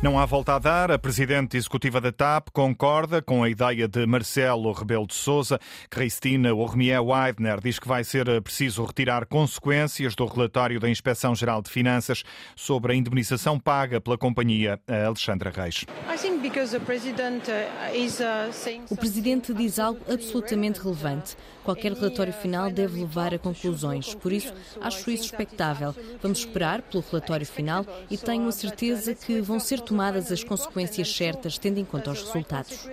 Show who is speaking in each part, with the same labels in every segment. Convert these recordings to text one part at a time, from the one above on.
Speaker 1: Não há volta a dar. A presidente executiva da TAP concorda com a ideia de Marcelo Rebelo de Sousa. Cristina Ormier Weidner diz que vai ser preciso retirar consequências do relatório da Inspeção-Geral de Finanças sobre a indemnização paga pela companhia Alexandra Reis.
Speaker 2: Uh,
Speaker 3: o presidente diz algo absolutamente relevante. Qualquer relatório final deve levar a conclusões. Por isso, acho isso expectável. Vamos esperar pelo relatório final e tenho a certeza que vão ser tomadas as consequências certas, tendo em conta os resultados.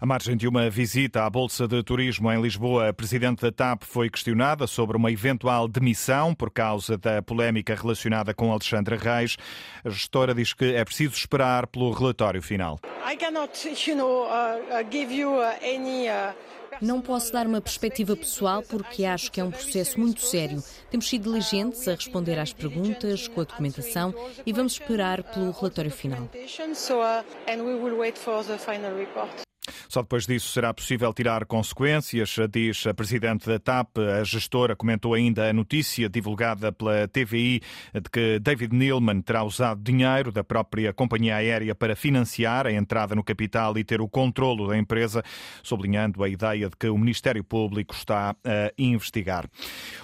Speaker 1: À margem de uma visita à Bolsa de Turismo em Lisboa, a presidente da TAP foi questionada sobre uma eventual demissão por causa da polémica relacionada com Alexandre Reis. A gestora diz que é preciso esperar pelo relatório final.
Speaker 3: Não posso dar uma perspectiva pessoal porque acho que é um processo muito sério. Temos sido diligentes a responder às perguntas, com a documentação e vamos esperar pelo relatório final.
Speaker 1: Só depois disso será possível tirar consequências, diz a presidente da TAP. A gestora comentou ainda a notícia divulgada pela TVI de que David Neilman terá usado dinheiro da própria companhia aérea para financiar a entrada no capital e ter o controlo da empresa, sublinhando a ideia de que o Ministério Público está a investigar.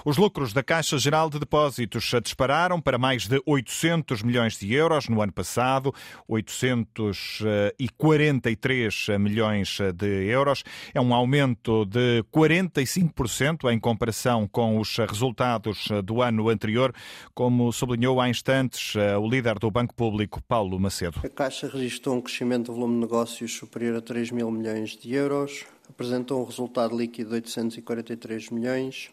Speaker 1: Os lucros da Caixa Geral de Depósitos dispararam para mais de 800 milhões de euros no ano passado, 843 milhões milhões de euros. É um aumento de 45% em comparação com os resultados do ano anterior, como sublinhou há instantes eh, o líder do Banco Público, Paulo Macedo.
Speaker 4: A Caixa registrou um crescimento do volume de negócios superior a 3 mil milhões de euros, apresentou um resultado líquido de 843 milhões.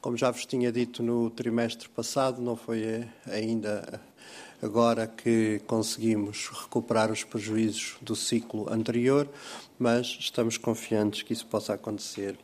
Speaker 4: Como já vos tinha dito no trimestre passado, não foi eh, ainda agora que conseguimos recuperar os prejuízos do ciclo anterior, mas estamos confiantes que isso possa acontecer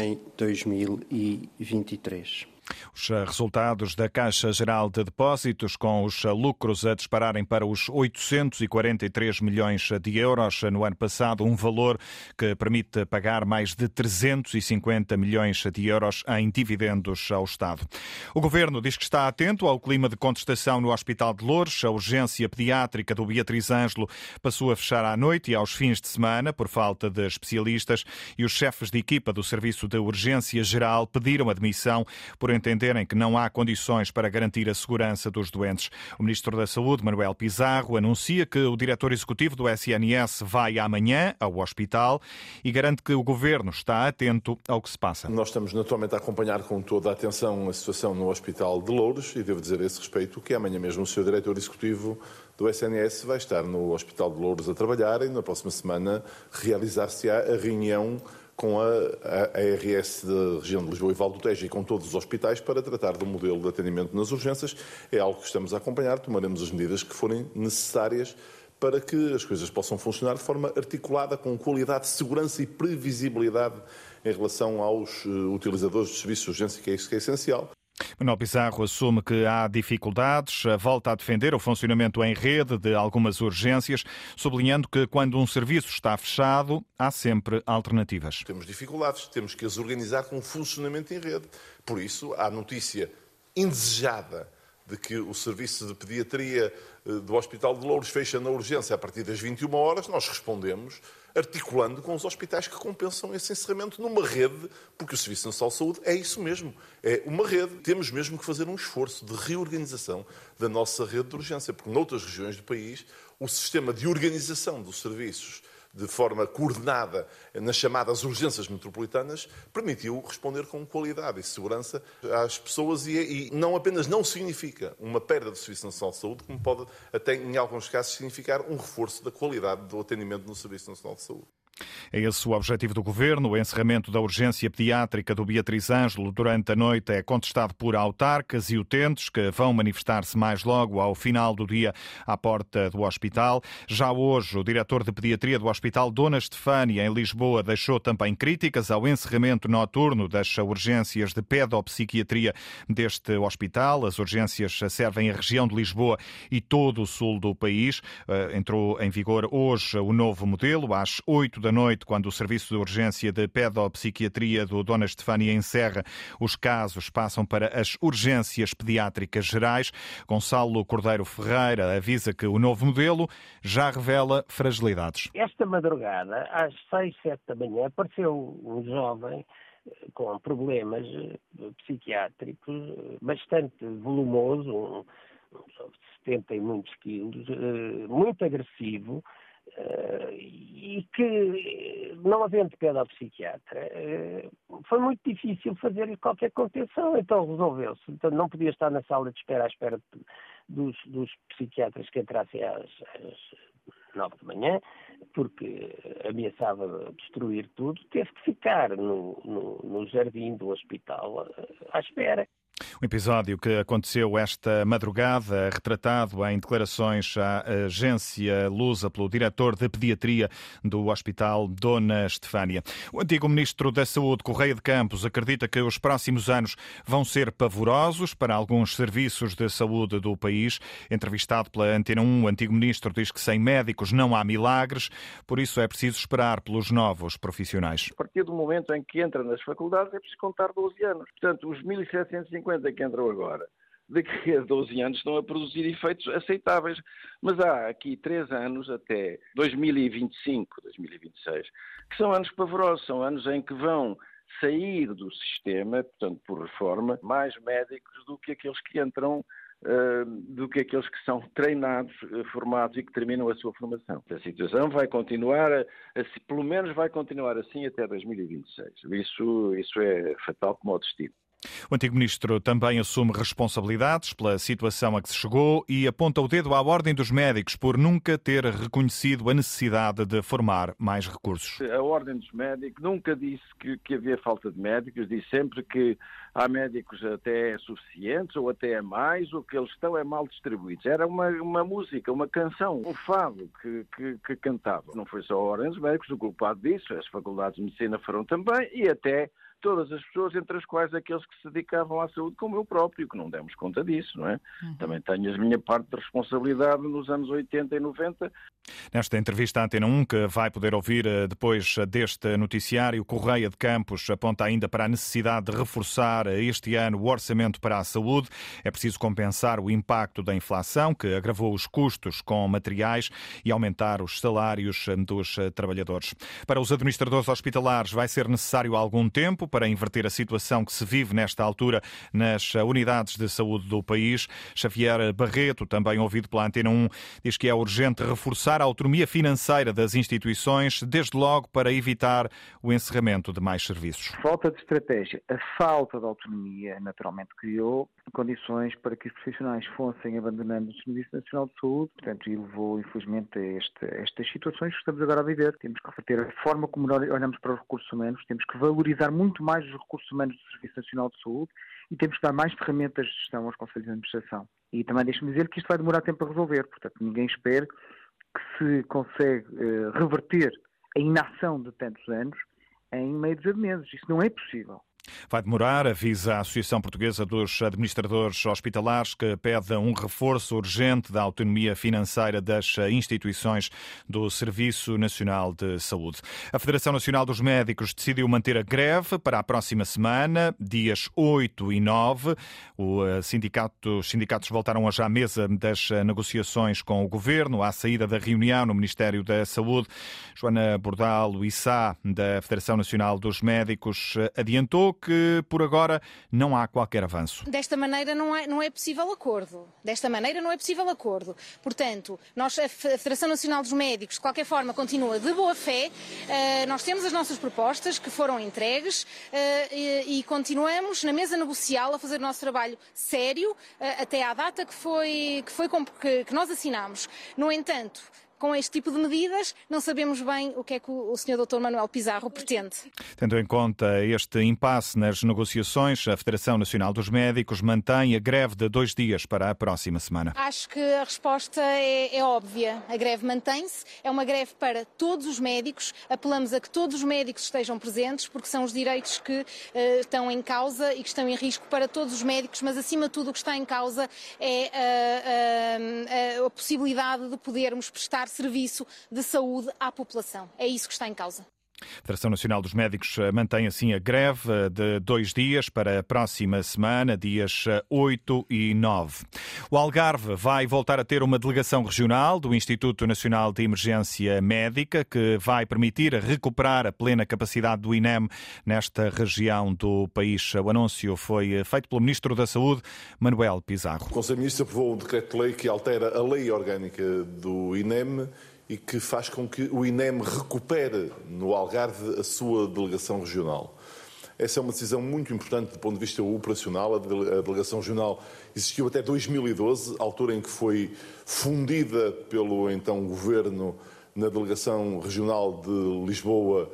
Speaker 4: em 2023.
Speaker 1: Os resultados da Caixa Geral de Depósitos, com os lucros a dispararem para os 843 milhões de euros no ano passado, um valor que permite pagar mais de 350 milhões de euros em dividendos ao Estado. O Governo diz que está atento ao clima de contestação no Hospital de Louros. A urgência pediátrica do Beatriz Ângelo passou a fechar à noite e aos fins de semana por falta de especialistas e os chefes de equipa do Serviço de Urgência Geral pediram admissão por entenderem que não há condições para garantir a segurança dos doentes. O Ministro da Saúde, Manuel Pizarro, anuncia que o diretor executivo do SNS vai amanhã ao hospital e garante que o Governo está atento ao que se passa.
Speaker 5: Nós estamos naturalmente a acompanhar com toda a atenção a situação no Hospital de Louros e devo dizer a esse respeito que amanhã mesmo o seu diretor executivo do SNS vai estar no Hospital de Louros a trabalhar e na próxima semana realizar-se-á a reunião com a, a, a ARS da região de Lisboa e Val do Tejo e com todos os hospitais para tratar do modelo de atendimento nas urgências. É algo que estamos a acompanhar, tomaremos as medidas que forem necessárias para que as coisas possam funcionar de forma articulada, com qualidade, segurança e previsibilidade em relação aos uh, utilizadores de serviços de urgência, que é isso que é essencial.
Speaker 1: Manuel Pizarro assume que há dificuldades, volta a defender o funcionamento em rede de algumas urgências, sublinhando que quando um serviço está fechado, há sempre alternativas.
Speaker 5: Temos dificuldades, temos que as organizar com um funcionamento em rede. Por isso, há notícia indesejada de que o serviço de pediatria eh, do Hospital de Louros fecha na urgência a partir das 21 horas, nós respondemos articulando com os hospitais que compensam esse encerramento numa rede, porque o Serviço Nacional de Saúde é isso mesmo, é uma rede. Temos mesmo que fazer um esforço de reorganização da nossa rede de urgência, porque noutras regiões do país o sistema de organização dos serviços de forma coordenada nas chamadas urgências metropolitanas, permitiu responder com qualidade e segurança às pessoas e, e, não apenas não significa uma perda do Serviço Nacional de Saúde, como pode até em alguns casos significar um reforço da qualidade do atendimento no Serviço Nacional de Saúde.
Speaker 1: É esse o objetivo do governo. O encerramento da urgência pediátrica do Beatriz Ângelo durante a noite é contestado por autarcas e utentes que vão manifestar-se mais logo ao final do dia à porta do hospital. Já hoje, o diretor de pediatria do Hospital Dona Estefânia, em Lisboa, deixou também críticas ao encerramento noturno das urgências de pedopsiquiatria deste hospital. As urgências servem a região de Lisboa e todo o sul do país. Eh, entrou em vigor hoje o novo modelo, às 8 da noite, quando o Serviço de Urgência de Pedopsiquiatria do Dona Estefânia encerra, os casos passam para as urgências pediátricas gerais. Gonçalo Cordeiro Ferreira avisa que o novo modelo já revela fragilidades.
Speaker 2: Esta madrugada, às seis, sete da manhã, apareceu um jovem eh, com problemas eh, psiquiátricos eh, bastante volumoso, um, um jovem de 70 e muitos quilos, muito agressivo, e que, não havendo pedopsiquiatra, foi muito difícil fazer qualquer contenção, então resolveu-se. Então não podia estar na sala de espera à espera dos, dos psiquiatras que entrassem às, às nove da manhã, porque ameaçava destruir tudo, teve que ficar no, no, no jardim do hospital à espera.
Speaker 1: Um episódio que aconteceu esta madrugada, retratado em declarações à agência Lusa pelo diretor de pediatria do Hospital Dona Estefânia. O antigo ministro da Saúde, Correia de Campos, acredita que os próximos anos vão ser pavorosos para alguns serviços de saúde do país. Entrevistado pela Antena 1, o antigo ministro diz que sem médicos não há milagres, por isso é preciso esperar pelos novos profissionais.
Speaker 6: A partir do momento em que entra nas faculdades é preciso contar 12 anos. Portanto, os 1.750 50 que entram agora, daqui a 12 anos estão a produzir efeitos aceitáveis. Mas há aqui três anos, até 2025, 2026, que são anos pavorosos, são anos em que vão sair do sistema, portanto, por reforma, mais médicos do que aqueles que entram Uh, do que aqueles que são treinados, uh, formados e que terminam a sua formação. A situação vai continuar, a, a, pelo menos vai continuar assim até 2026. Isso, isso é fatal como o destino.
Speaker 1: O antigo ministro também assume responsabilidades pela situação a que se chegou e aponta o dedo à Ordem dos Médicos por nunca ter reconhecido a necessidade de formar mais recursos.
Speaker 6: A Ordem dos Médicos nunca disse que, que havia falta de médicos, disse sempre que há médicos até suficientes ou até mais, o que eles estão é mal distribuídos. Era uma, uma música, uma canção, um fado que, que, que cantava. Não foi só a Ordem dos Médicos o culpado disso, as faculdades de medicina foram também e até todas as pessoas, entre as quais aqueles que se dedicavam à saúde, como eu próprio, que não demos conta disso, não é? Uhum. Também tenho a minha parte de responsabilidade nos anos 80 e 90.
Speaker 1: Nesta entrevista à Antena 1, que vai poder ouvir eh, depois deste noticiário, Correia de Campos aponta ainda para a necessidade de reforçar este ano o orçamento para a saúde. É preciso compensar o impacto da inflação, que agravou os custos com materiais e aumentar os salários dos trabalhadores. Para os administradores hospitalares vai ser necessário algum tempo para inverter a situação que se vive nesta altura nas unidades de saúde do país. Xavier Barreto, também ouvido pela Antena 1, diz que é urgente reforçar a autonomia financeira das instituições, desde logo para evitar o encerramento de mais serviços.
Speaker 7: Falta de estratégia, a falta de autonomia naturalmente criou condições para que os profissionais fossem abandonando o Serviço Nacional de Saúde, portanto, e levou, infelizmente, a, este, estas situações que estamos agora a viver. Temos que reverter a forma como olhamos para os recursos humanos, temos que valorizar muito mais os recursos humanos do Serviço Nacional de Saúde e temos que dar mais ferramentas de gestão aos Conselhos de Administração. E também deixe-me dizer que isto vai demorar tempo a resolver, portanto, ninguém espera que se consegue uh, reverter a inação de tantos anos em meio de meses. Isso não é possível.
Speaker 1: Vai demorar, avisa a Associação Portuguesa dos Administradores Hospitalares, que pede um reforço urgente da autonomia financeira das instituições do Serviço Nacional de Saúde. A Federação Nacional dos Médicos decidiu manter a greve para a próxima semana, dias 8 e 9. Eh, sindicato, os sindicatos voltaram hoje à mesa das negociações com o Governo, à saída da reunião no Ministério da Saúde. Joana Bordal Issá, da Federação Nacional dos Médicos, adiantou que por agora não há qualquer avanço.
Speaker 8: Desta maneira não é, não é possível acordo. Desta maneira não é possível acordo. Portanto, nós, a Federação Nacional dos Médicos, de qualquer forma, continua de boa fé. Uh, nós temos as nossas propostas que foram entregues uh, e, e, continuamos na mesa negocial a fazer o nosso trabalho sério uh, até à data que foi, que, foi que, que nós assinamos. No entanto, com este tipo de medidas, não sabemos bem o que é que o Sr. Dr. Manuel Pizarro pretende.
Speaker 1: Tendo em conta este impasse nas negociações, a Federação Nacional dos Médicos mantém a greve de dois dias para a próxima semana.
Speaker 8: Acho que a resposta é, é óbvia. A greve mantém-se, é uma greve para todos os médicos. Apelamos a que todos os médicos estejam presentes, porque são os direitos que uh, estão em causa e que estão em risco para todos os médicos, mas acima de tudo o que está em causa é uh, uh, a possibilidade de podermos prestar prestar serviço de saúde à população. É isso que está em causa.
Speaker 1: A Federação Nacional dos Médicos eh, mantém assim a greve eh, de dois dias para a próxima semana, dias 8 eh, e 9. O Algarve vai voltar a ter uma delegação regional do Instituto Nacional de Emergência Médica, que vai permitir recuperar a plena capacidade do INEM nesta região do país. O anúncio foi feito pelo Ministro da Saúde, Manuel Pizarro. O
Speaker 5: Conselho de Ministros aprovou um decreto-lei que altera a lei orgânica do INEM e que faz com que o INEM recupere no Algarve a sua delegação regional. Essa é uma decisão muito importante do ponto de vista operacional. A delegação regional existiu até 2012, altura em que foi fundida pelo então governo na delegação regional de Lisboa,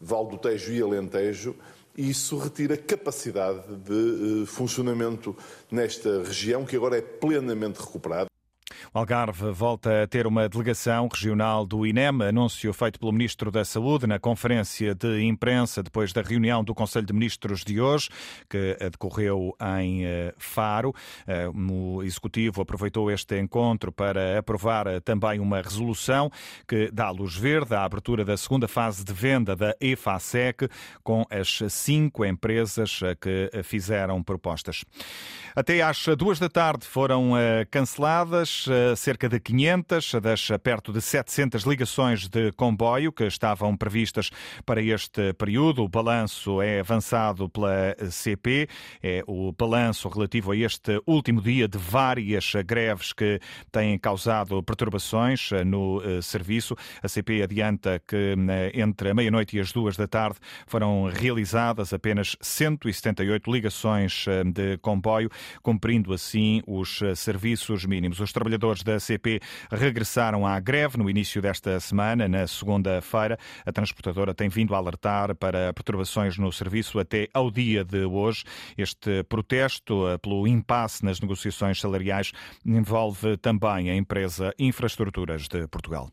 Speaker 5: Val do Tejo e Alentejo. E isso retira capacidade de eh, funcionamento nesta região, que agora é plenamente recuperada.
Speaker 1: Algarve volta a ter uma delegação regional do INEM, anúncio feito pelo Ministro da Saúde na conferência de imprensa depois da reunião do Conselho de Ministros de hoje, que decorreu em eh, Faro. Eh, o Executivo aproveitou este encontro para aprovar eh, também uma resolução que dá luz verde à abertura da segunda fase de venda da EFASEC com as cinco empresas que fizeram propostas. Até às duas da tarde foram canceladas cerca de 500 das perto de 700 ligações de comboio que estavam previstas para este período. O balanço é avançado pela CP, é o balanço relativo a este último dia de várias greves que têm causado perturbações no eh, serviço. A CP adianta que eh, entre a meia-noite e as duas da tarde foram realizadas apenas 178 ligações eh, de comboio, cumprindo assim os serviços mínimos. Os trabalhadores trabalhadores da CP regressaram à greve no início desta semana, na segunda-feira. A transportadora tem vindo a alertar para perturbações no serviço até ao dia de hoje. Este protesto eh, pelo impasse nas negociações salariais envolve também a empresa Infraestruturas de Portugal.